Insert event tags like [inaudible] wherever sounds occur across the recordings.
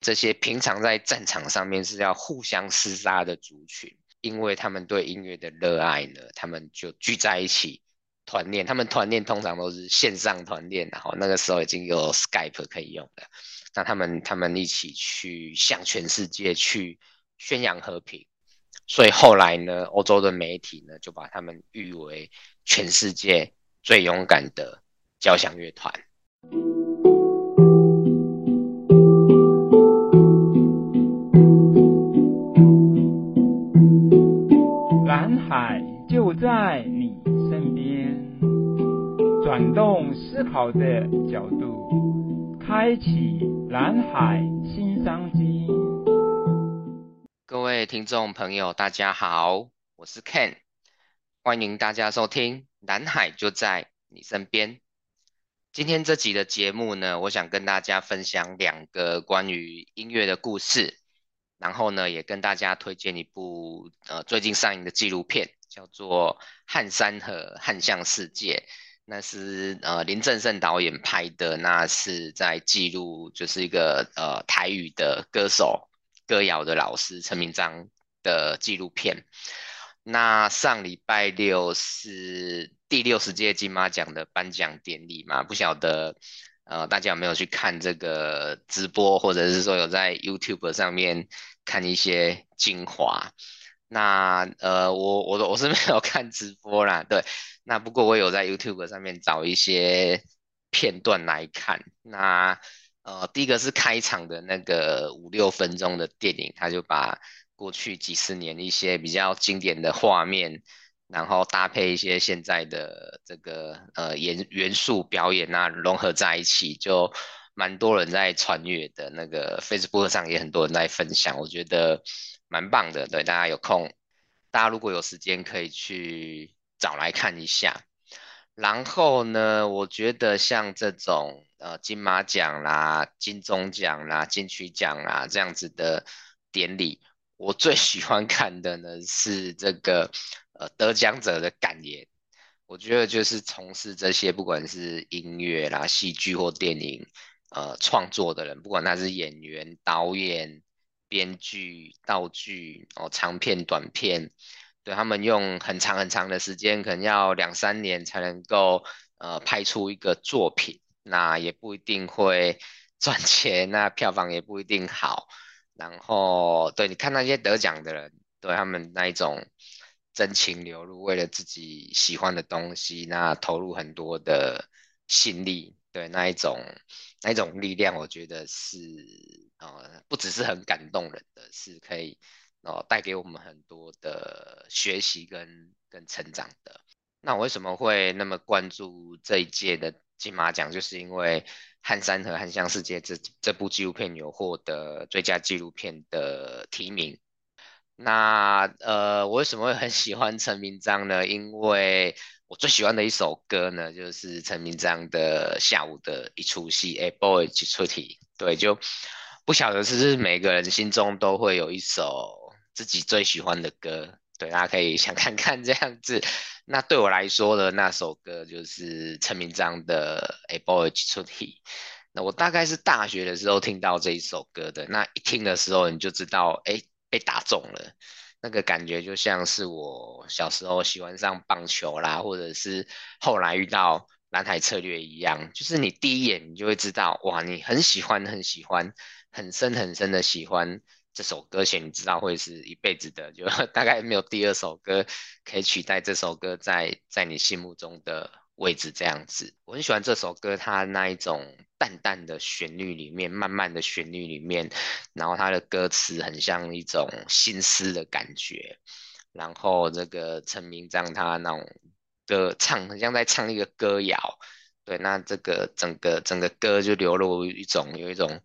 这些平常在战场上面是要互相厮杀的族群，因为他们对音乐的热爱呢，他们就聚在一起团练。他们团练通常都是线上团练，然后那个时候已经有 Skype 可以用了。那他们他们一起去向全世界去宣扬和平。所以后来呢，欧洲的媒体呢就把他们誉为全世界最勇敢的交响乐团。就在你身边，转动思考的角度，开启蓝海新商机。各位听众朋友，大家好，我是 Ken，欢迎大家收听《蓝海就在你身边》。今天这集的节目呢，我想跟大家分享两个关于音乐的故事，然后呢，也跟大家推荐一部呃最近上映的纪录片，叫做《汉山河汉象世界》，那是呃林正盛导演拍的，那是在记录就是一个呃台语的歌手。歌谣的老师陈明章的纪录片。那上礼拜六是第六十届金马奖的颁奖典礼嘛？不晓得呃大家有没有去看这个直播，或者是说有在 YouTube 上面看一些精华？那呃我我我是没有看直播啦，对。那不过我有在 YouTube 上面找一些片段来看。那呃，第一个是开场的那个五六分钟的电影，他就把过去几十年一些比较经典的画面，然后搭配一些现在的这个呃元元素表演啊，融合在一起，就蛮多人在传阅的。那个 Facebook 上也很多人在分享，我觉得蛮棒的。对，大家有空，大家如果有时间可以去找来看一下。然后呢，我觉得像这种呃金马奖啦、金钟奖啦、金曲奖啦这样子的典礼，我最喜欢看的呢是这个呃得奖者的感言。我觉得就是从事这些不管是音乐啦、戏剧或电影呃创作的人，不管他是演员、导演、编剧、道具哦，长片、短片。对，他们用很长很长的时间，可能要两三年才能够呃拍出一个作品，那也不一定会 [laughs] 赚钱，那票房也不一定好。然后，对，你看那些得奖的人，对他们那一种真情流露，为了自己喜欢的东西，那投入很多的心力，对那一种那一种力量，我觉得是呃不只是很感动人的，是可以。哦，带给我们很多的学习跟跟成长的。那我为什么会那么关注这一届的金马奖？就是因为《汉山和汉象世界》这这部纪录片有获得最佳纪录片的提名。那呃，我为什么会很喜欢陈明章呢？因为我最喜欢的一首歌呢，就是陈明章的《下午的一出戏》A Boy 一出题。对，就不晓得是不是每个人心中都会有一首。自己最喜欢的歌，对，大家可以想看看这样子。那对我来说的那首歌就是陈明章的《A Boy 一出题》。那我大概是大学的时候听到这一首歌的。那一听的时候，你就知道，哎，被打中了。那个感觉就像是我小时候喜欢上棒球啦，或者是后来遇到蓝海策略一样，就是你第一眼你就会知道，哇，你很喜欢，很喜欢，很深很深的喜欢。这首歌曲你知道会是一辈子的，就 [laughs] 大概没有第二首歌可以取代这首歌在在你心目中的位置这样子。我很喜欢这首歌，它那一种淡淡的旋律里面，慢慢的旋律里面，然后它的歌词很像一种心思的感觉，然后这个陈明章他那种歌唱，很像在唱一个歌谣，对，那这个整个整个歌就流露一种有一种。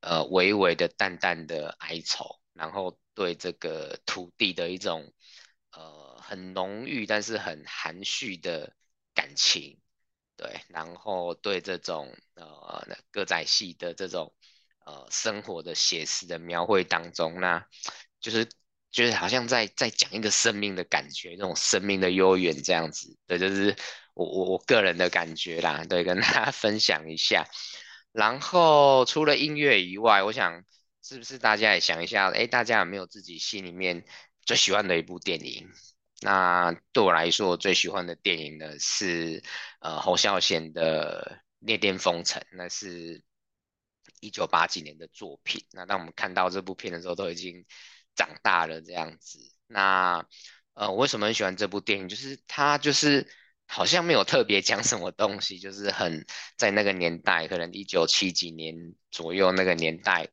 呃，微微的、淡淡的哀愁，然后对这个土地的一种呃很浓郁但是很含蓄的感情，对，然后对这种呃歌仔戏的这种呃生活的写实的描绘当中，那就是就是好像在在讲一个生命的感觉，那种生命的悠远这样子，对，就是我我我个人的感觉啦，对，跟大家 [laughs] 分享一下。然后除了音乐以外，我想是不是大家也想一下？哎，大家有没有自己心里面最喜欢的一部电影？那对我来说，我最喜欢的电影呢是呃侯孝贤的《恋恋风尘》，那是一九八几年的作品。那当我们看到这部片的时候，都已经长大了这样子。那呃，我为什么很喜欢这部电影？就是它就是好像没有特别讲什么东西，就是很在那个年代，可能一九七几年左右那个年代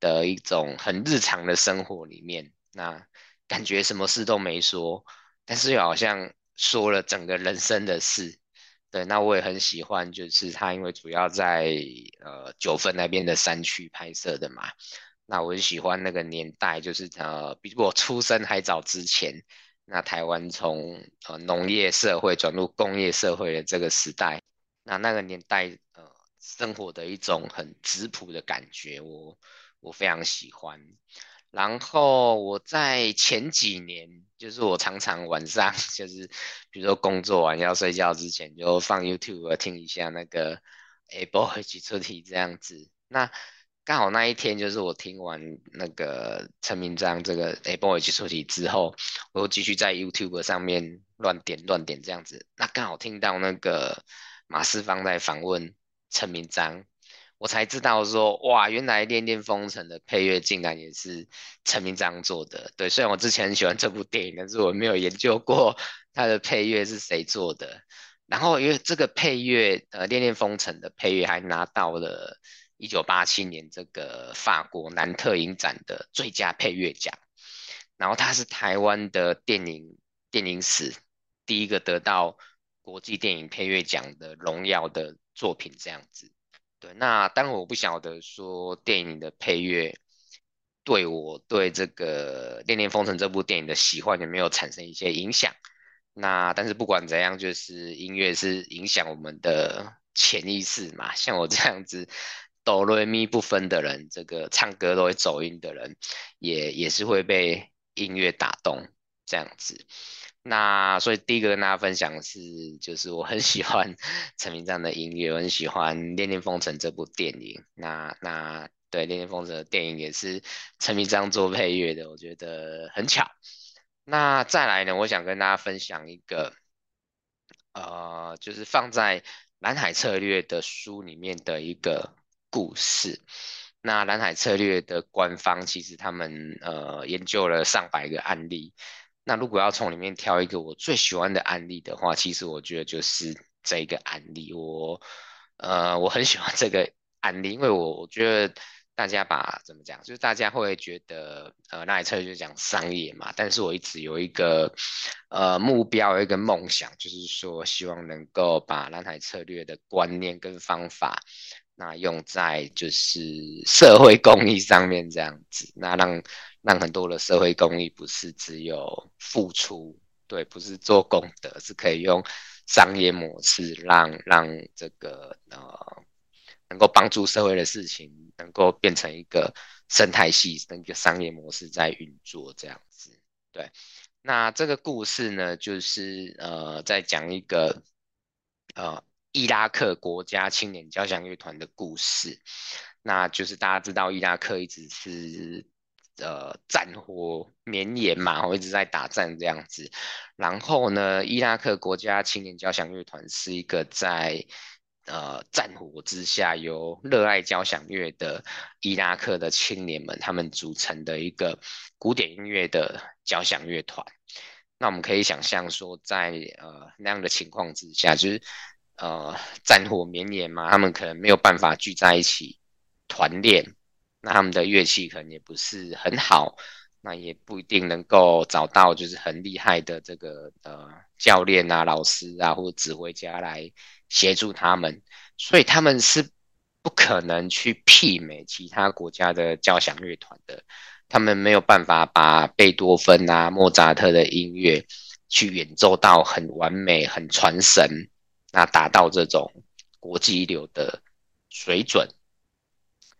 的一种很日常的生活里面，那感觉什么事都没说，但是又好像说了整个人生的事。对，那我也很喜欢，就是他因为主要在呃九份那边的山区拍摄的嘛。那我很喜欢那个年代，就是呃比我出生还早之前，那台湾从呃农业社会转入工业社会的这个时代，那那个年代呃生活的一种很质朴的感觉，我我非常喜欢。然后我在前几年，就是我常常晚上 [laughs] 就是比如说工作完要睡觉之前，就放 YouTube 听一下那个 A Boy 一起出题这样子。那刚好那一天就是我听完那个陈明章这个 A Boy 一起出题之后，我又继续在 YouTube 上面乱点乱点这样子。那刚好听到那个马世芳在访问陈明章。我才知道说，哇，原来《恋恋风尘》的配乐竟然也是陈明章做的。对，虽然我之前很喜欢这部电影，但是我没有研究过 [laughs] 它的配乐是谁做的。然后因为这个配乐，呃，《恋恋风尘》的配乐还拿到了一九八七年这个法国南特影展的最佳配乐奖。然后他是台湾的电影电影史第一个得到国际电影配乐奖的荣耀的作品，这样子。对，那当然我不晓得说电影的配乐对我对这个《恋恋风尘》这部电影的喜欢有没有产生一些影响？那但是不管怎样，就是音乐是影响我们的潜意识嘛。像我这样子哆来咪不分的人，这个唱歌都会走音的人，也也是会被音乐打动这样子。那所以第一个跟大家分享的是，就是我很喜欢 [laughs] 陈明章的音乐，我很喜欢《恋恋风尘》这部电影。那那对《恋恋风尘》的电影也是陈明章做配乐的，我觉得很巧。那再来呢，我想跟大家分享一个，呃，就是放在蓝海策略的书里面的一个故事。那蓝海策略的官方其实他们呃研究了上百个案例。那如果要从里面挑一个我最喜欢的案例的话，其实我觉得就是这个案例。我呃我很喜欢这个案例，因为我我觉得大家把怎么讲，就是大家会觉得呃那一侧就讲商业嘛，但是我一直有一个呃目标，有一个梦想，就是说希望能够把蓝海策略的观念跟方法，那用在就是社会公益上面这样子，那让。让很多的社会公益不是只有付出，对，不是做功德，是可以用商业模式让让这个呃能够帮助社会的事情，能够变成一个生态系，那个商业模式在运作这样子。对，那这个故事呢，就是呃在讲一个呃伊拉克国家青年交响乐团的故事，那就是大家知道伊拉克一直是。呃，战火绵延嘛，我一直在打仗这样子。然后呢，伊拉克国家青年交响乐团是一个在呃战火之下由热爱交响乐的伊拉克的青年们他们组成的一个古典音乐的交响乐团。那我们可以想象说在，在呃那样的情况之下，就是呃战火绵延嘛，他们可能没有办法聚在一起团练。那他们的乐器可能也不是很好，那也不一定能够找到就是很厉害的这个呃教练啊、老师啊或者指挥家来协助他们，所以他们是不可能去媲美其他国家的交响乐团的。他们没有办法把贝多芬啊、莫扎特的音乐去演奏到很完美、很传神，那达到这种国际一流的水准。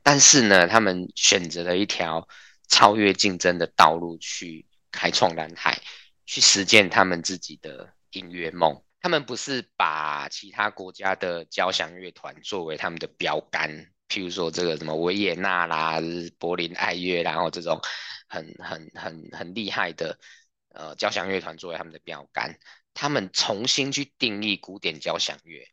但是呢，他们选择了一条超越竞争的道路，去开创蓝海，去实践他们自己的音乐梦。他们不是把其他国家的交响乐团作为他们的标杆，譬如说这个什么维也纳啦、柏林爱乐，然后这种很很很很厉害的呃交响乐团作为他们的标杆，他们重新去定义古典交响乐。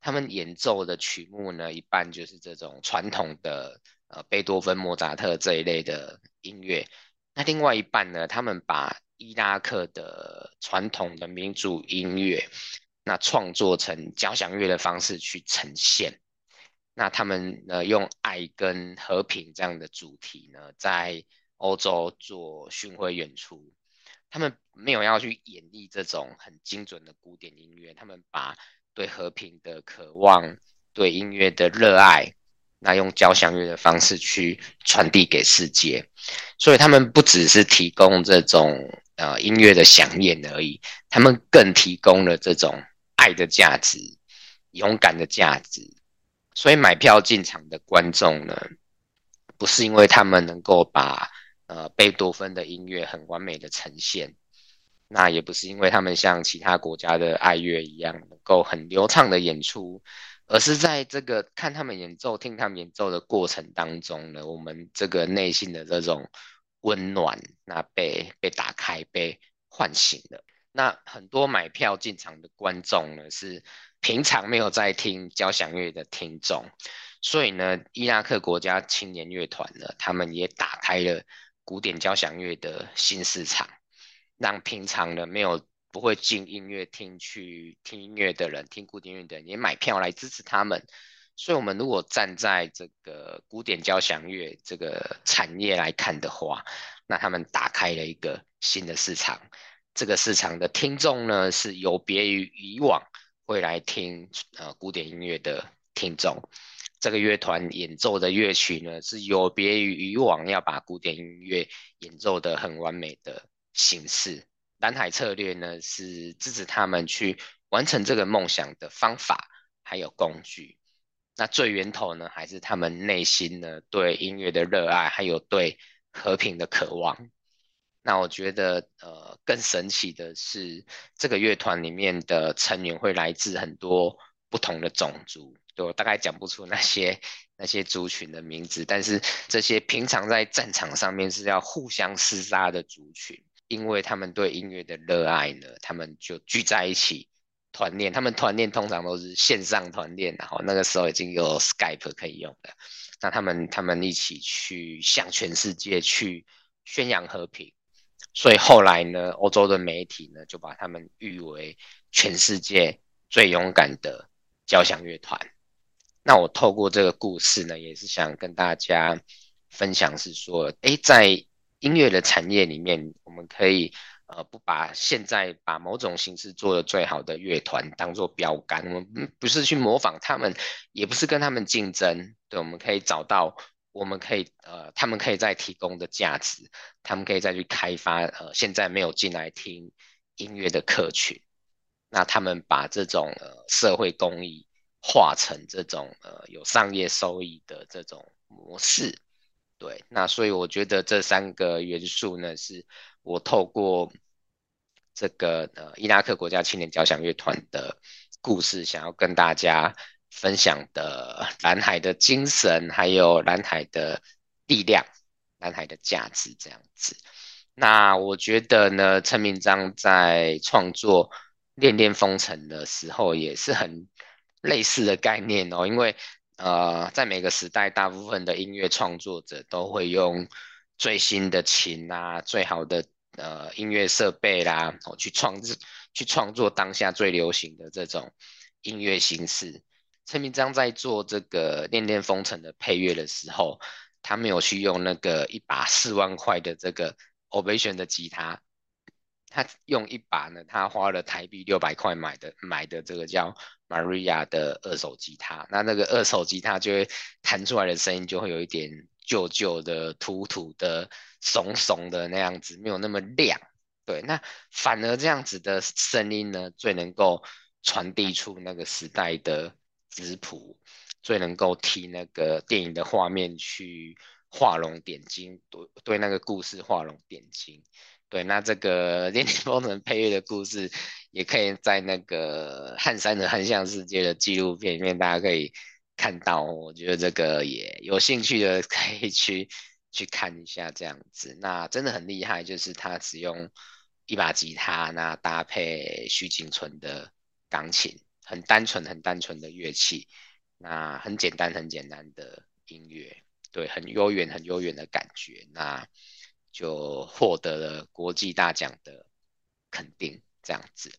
他们演奏的曲目呢，一半就是这种传统的呃贝多芬、莫扎特这一类的音乐，那另外一半呢，他们把伊拉克的传统的民族音乐，那创作成交响乐的方式去呈现。那他们呢，用爱跟和平这样的主题呢，在欧洲做巡回演出。他们没有要去演绎这种很精准的古典音乐，他们把对和平的渴望，对音乐的热爱，那用交响乐的方式去传递给世界，所以他们不只是提供这种呃音乐的饗宴而已，他们更提供了这种爱的价值、勇敢的价值。所以买票进场的观众呢，不是因为他们能够把呃贝多芬的音乐很完美的呈现。那也不是因为他们像其他国家的爱乐一样能够很流畅的演出，而是在这个看他们演奏、听他们演奏的过程当中呢，我们这个内心的这种温暖，那被被打开、被唤醒了。那很多买票进场的观众呢，是平常没有在听交响乐的听众，所以呢，伊拉克国家青年乐团呢，他们也打开了古典交响乐的新市场。让平常的没有不会进音乐厅去听音乐的人，听古典音乐的人也买票来支持他们。所以，我们如果站在这个古典交响乐这个产业来看的话，那他们打开了一个新的市场。这个市场的听众呢，是有别于以往会来听呃古典音乐的听众。这个乐团演奏的乐曲呢，是有别于以往要把古典音乐演奏得很完美的。形式蓝海策略呢，是支持他们去完成这个梦想的方法，还有工具。那最源头呢，还是他们内心呢对音乐的热爱，还有对和平的渴望。那我觉得，呃，更神奇的是，这个乐团里面的成员会来自很多不同的种族，对，我大概讲不出那些那些族群的名字，但是这些平常在战场上面是要互相厮杀的族群。因为他们对音乐的热爱呢，他们就聚在一起团练。他们团练通常都是线上团练，然后那个时候已经有 Skype 可以用了。那他们他们一起去向全世界去宣扬和平。所以后来呢，欧洲的媒体呢就把他们誉为全世界最勇敢的交响乐团。那我透过这个故事呢，也是想跟大家分享，是说，诶，在音乐的产业里面，我们可以呃不把现在把某种形式做得最好的乐团当做标杆，我们不是去模仿他们，也不是跟他们竞争，对，我们可以找到我们可以呃他们可以再提供的价值，他们可以再去开发呃现在没有进来听音乐的客群，那他们把这种呃社会公益化成这种呃有商业收益的这种模式。对，那所以我觉得这三个元素呢，是我透过这个呃伊拉克国家青年交响乐团的故事，想要跟大家分享的蓝海的精神，还有蓝海的力量、蓝海的价值这样子。那我觉得呢，陈明章在创作《恋恋风尘》的时候，也是很类似的概念哦，因为。呃，在每个时代，大部分的音乐创作者都会用最新的琴啊，最好的呃音乐设备啦，哦，去创制、去创作当下最流行的这种音乐形式。陈明章在做这个《恋恋风尘》的配乐的时候，他没有去用那个一把四万块的这个 Ovation 的吉他，他用一把呢，他花了台币六百块买的买的这个叫。Maria 的二手吉他，那那个二手吉他就会弹出来的声音就会有一点旧旧的、土土的、怂怂的那样子，没有那么亮。对，那反而这样子的声音呢，最能够传递出那个时代的质朴，最能够替那个电影的画面去画龙点睛，对对，那个故事画龙点睛。对，那这个《恋恋风尘》配乐的故事，也可以在那个汉三的《汉象世界》的纪录片里面，大家可以看到，我觉得这个也有兴趣的可以去去看一下这样子。那真的很厉害，就是他只用一把吉他，那搭配徐景淳的钢琴，很单纯很单纯的乐器，那很简单很简单的音乐，对，很悠远很悠远的感觉，那就获得了国际大奖的肯定，这样子。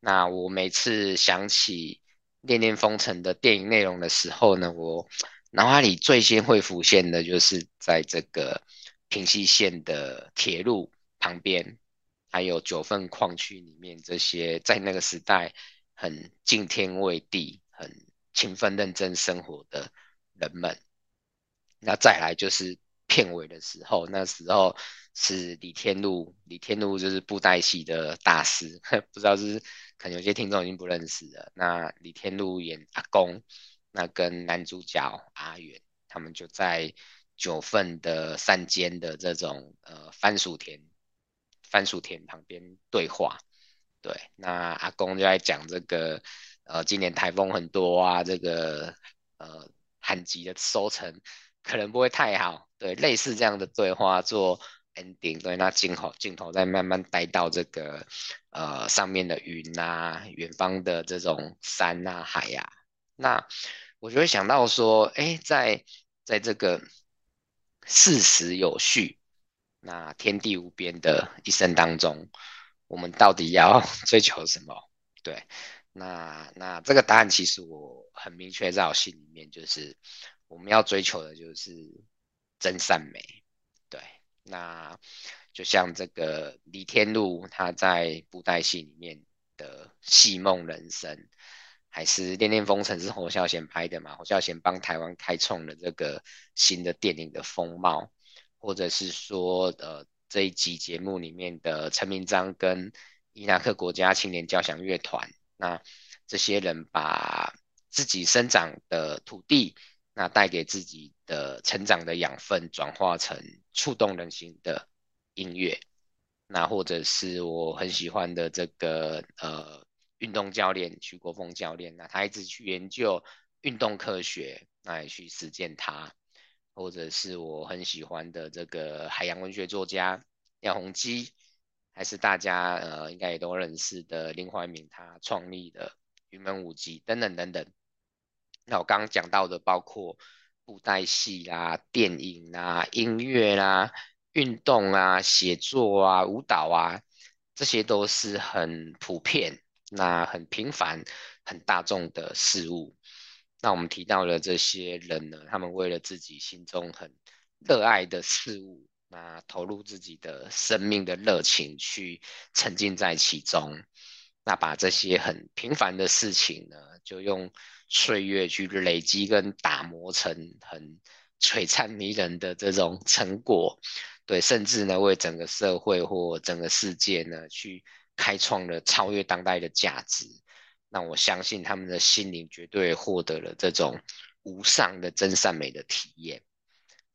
那我每次想起《恋恋风尘》的电影内容的时候呢，我脑海里最先会浮现的就是在这个平溪线的铁路旁边，还有九份矿区里面这些在那个时代很敬天畏地、很勤奋认真生活的人们。那再来就是片尾的时候，那时候是李天禄，李天禄就是布袋戏的大师，[laughs] 不知道是。可能有些听众已经不认识了。那李天禄演阿公，那跟男主角阿元，他们就在九份的山间的这种呃番薯田，番薯田旁边对话。对，那阿公就在讲这个呃今年台风很多啊，这个呃旱季的收成可能不会太好。对，类似这样的对话做。ending 对，那镜头镜头再慢慢带到这个呃上面的云啊，远方的这种山啊海呀、那我就会想到说，哎，在在这个事实有序，那天地无边的一生当中，我们到底要 [laughs] 追求什么？对，那那这个答案其实我很明确在我心里面，就是我们要追求的就是真善美。对那就像这个李天禄他在布袋戏里面的戏梦人生，还是《恋恋风尘》是侯孝贤拍的嘛？侯孝贤帮台湾开创了这个新的电影的风貌，或者是说，呃，这一集节目里面的陈明章跟伊拉克国家青年交响乐团，那这些人把自己生长的土地。那带给自己的成长的养分，转化成触动人心的音乐。那或者是我很喜欢的这个呃运动教练徐国峰教练，那他一直去研究运动科学，那也去实践它。或者是我很喜欢的这个海洋文学作家廖鸿基，还是大家呃应该也都认识的林怀民，他创立的云门舞集等等等等。那我刚刚讲到的，包括布袋戏啦、电影啦、音乐啦、运动啊、写作啊、舞蹈啊，这些都是很普遍、那很平凡、很大众的事物。那我们提到了这些人呢，他们为了自己心中很热爱的事物，那投入自己的生命的热情去沉浸在其中，那把这些很平凡的事情呢，就用。岁月去累积跟打磨成很璀璨迷人的这种成果，对，甚至呢为整个社会或整个世界呢去开创了超越当代的价值。那我相信他们的心灵绝对获得了这种无上的真善美的体验。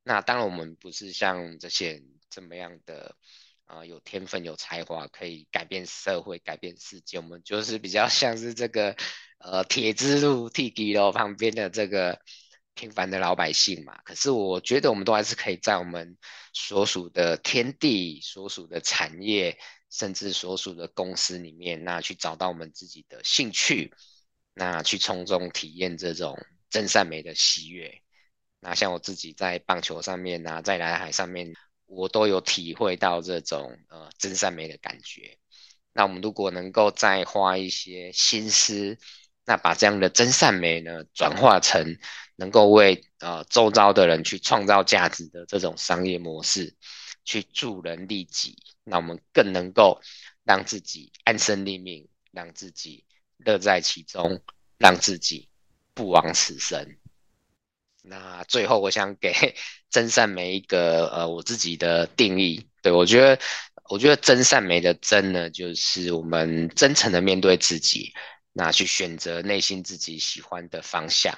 那当然我们不是像这些人这么样的啊、有天分有才华可以改变社会改变世界，我们就是比较像是这个。呃，铁之路、地基楼旁边的这个平凡的老百姓嘛，可是我觉得我们都还是可以在我们所属的天地、所属的产业，甚至所属的公司里面，那去找到我们自己的兴趣，那去从中体验这种真善美的喜悦。那像我自己在棒球上面啊，在蓝海上面，我都有体会到这种呃真善美的感觉。那我们如果能够再花一些心思，那把这样的真善美呢，转化成能够为呃周遭的人去创造价值的这种商业模式，去助人利己，那我们更能够让自己安身立命，让自己乐在其中，让自己不枉此生。那最后，我想给 [laughs] 真善美一个呃我自己的定义，对，我觉得，我觉得真善美的真呢，就是我们真诚的面对自己。那去选择内心自己喜欢的方向，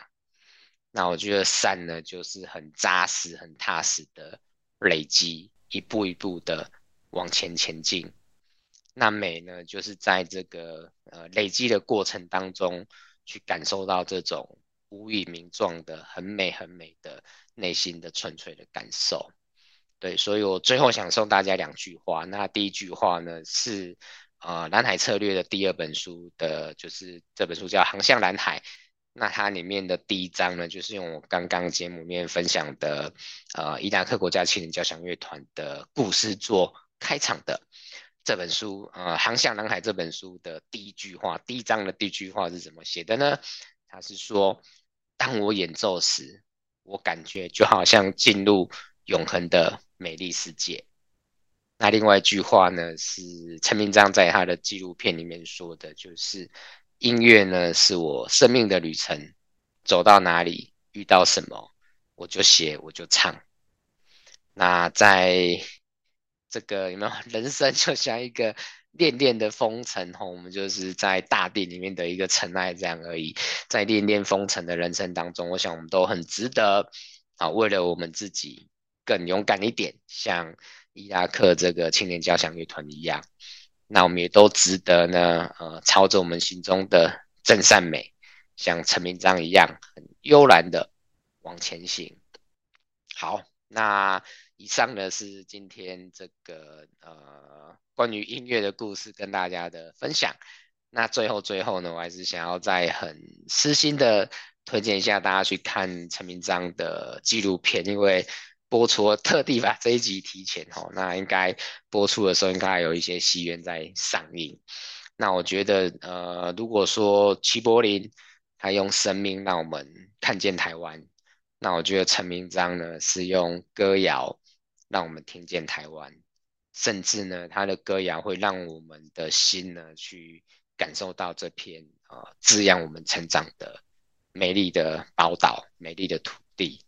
那我觉得善呢，就是很扎实、很踏实的累积，一步一步的往前前进。那美呢，就是在这个呃累积的过程当中，去感受到这种无以名状的很美很美的内心的纯粹的感受。对，所以我最后想送大家两句话。那第一句话呢是，呃，蓝海策略的第二本书的，就是这本书叫《航向蓝海》。那它里面的第一章呢，就是用我刚刚节目里面分享的，呃，伊拉克国家青年交响乐团的故事做开场的。这本书，呃，《航向蓝海》这本书的第一句话，第一章的第一句话是怎么写的呢？它是说，当我演奏时，我感觉就好像进入永恒的美丽世界。那另外一句话呢，是陈明章在他的纪录片里面说的，就是音乐呢是我生命的旅程，走到哪里遇到什么，我就写我就唱。那在这个有没有 [laughs] 人生就像一个恋恋的风尘吼，我们就是在大地里面的一个尘埃这样而已。在恋恋风尘的人生当中，我想我们都很值得啊，为了我们自己更勇敢一点，像伊拉克这个青年交响乐团一样。那我们也都值得呢，呃，朝着我们心中的正善美，像陈明章一样，很悠然的往前行。好，那。以上呢是今天这个呃关于音乐的故事跟大家的分享。那最后最后呢，我还是想要再很私心的推荐一下大家去看陈明章的纪录片，因为播出特地把这一集提前哦，那应该播出的时候应该还有一些戏院在上映。那我觉得呃，如果说齐柏林他用生命让我们看见台湾，那我觉得陈明章呢是用歌谣。让我们听见台湾，甚至呢，他的歌谣会让我们的心呢去感受到这片啊、呃、滋养我们成长的美丽的宝岛、美丽的土地。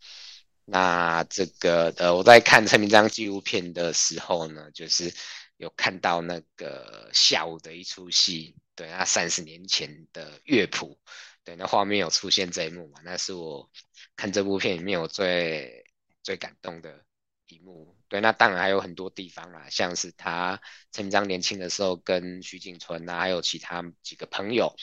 那这个呃，我在看陈明章纪录片的时候呢，就是有看到那个下午的一出戏，对，那三十年前的乐谱，对，那画面有出现这一幕嘛？那是我看这部片里面我最最感动的一幕。对，那当然还有很多地方啦，像是他陈明章年轻的时候跟徐景春啊，还有其他几个朋友，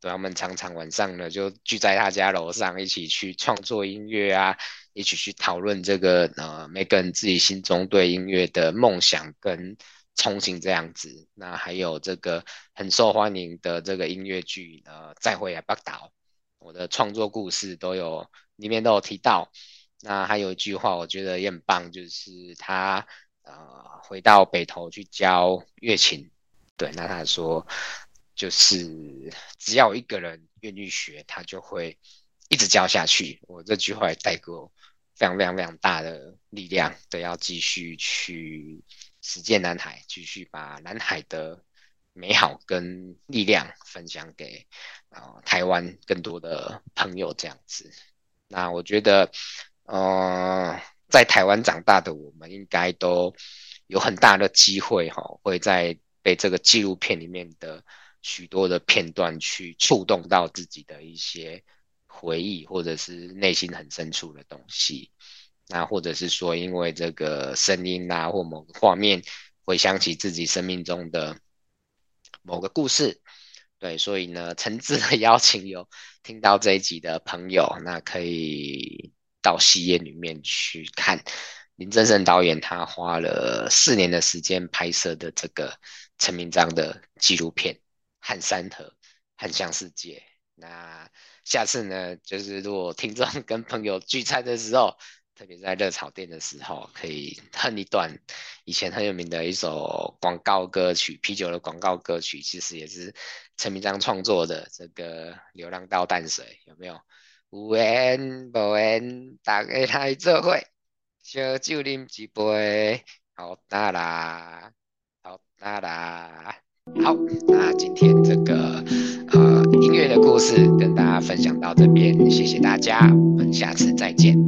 对，他们常常晚上呢就聚在他家楼上一起去创作音乐啊，一起去讨论这个呃每个人自己心中对音乐的梦想跟憧憬这样子。那还有这个很受欢迎的这个音乐剧呃再会啊北岛，我的创作故事都有里面都有提到。那还有一句话，我觉得也很棒，就是他呃回到北投去教乐琴，对，那他说就是只要一个人愿意学，他就会一直教下去。我这句话也带给我非常非常非常大的力量，对，要继续去实践南海，继续把南海的美好跟力量分享给呃台湾更多的朋友，这样子。那我觉得。呃，在台湾长大的我们，应该都有很大的机会哈、哦，会在被这个纪录片里面的许多的片段去触动到自己的一些回忆，或者是内心很深处的东西。那或者是说，因为这个声音啊，或某个画面，回想起自己生命中的某个故事。对，所以呢，诚挚的 [laughs] 邀请有听到这一集的朋友，那可以。到戏院里面去看林正盛导演，他花了四年的时间拍摄的这个陈明章的纪录片《汉山河汉向世界》。那下次呢，就是如果听众 [laughs] 跟朋友聚餐的时候，特别在热炒店的时候，可以哼一段以前很有名的一首广告歌曲，啤酒的广告歌曲，其实也是陈明章创作的。这个《流浪到淡水》有没有？有缘无缘，大家来做伙，烧酒啉一杯，好大啦，好大啦。好，那今天这个故事跟大家分享到这边，谢谢大家，我们下次再见。